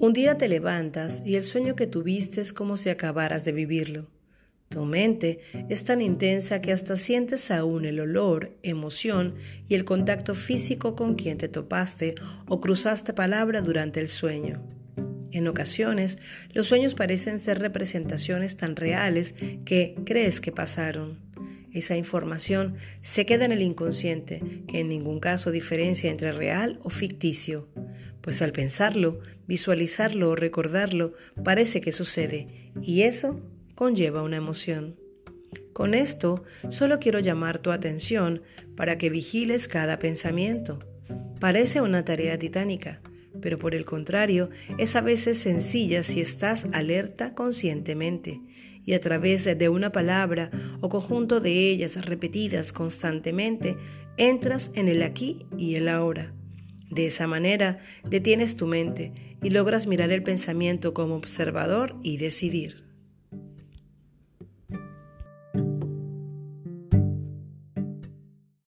Un día te levantas y el sueño que tuviste es como si acabaras de vivirlo. Tu mente es tan intensa que hasta sientes aún el olor, emoción y el contacto físico con quien te topaste o cruzaste palabra durante el sueño. En ocasiones, los sueños parecen ser representaciones tan reales que crees que pasaron. Esa información se queda en el inconsciente, que en ningún caso diferencia entre real o ficticio pues al pensarlo, visualizarlo o recordarlo, parece que sucede, y eso conlleva una emoción. Con esto, solo quiero llamar tu atención para que vigiles cada pensamiento. Parece una tarea titánica, pero por el contrario, es a veces sencilla si estás alerta conscientemente y a través de una palabra o conjunto de ellas repetidas constantemente, entras en el aquí y el ahora. De esa manera detienes tu mente y logras mirar el pensamiento como observador y decidir.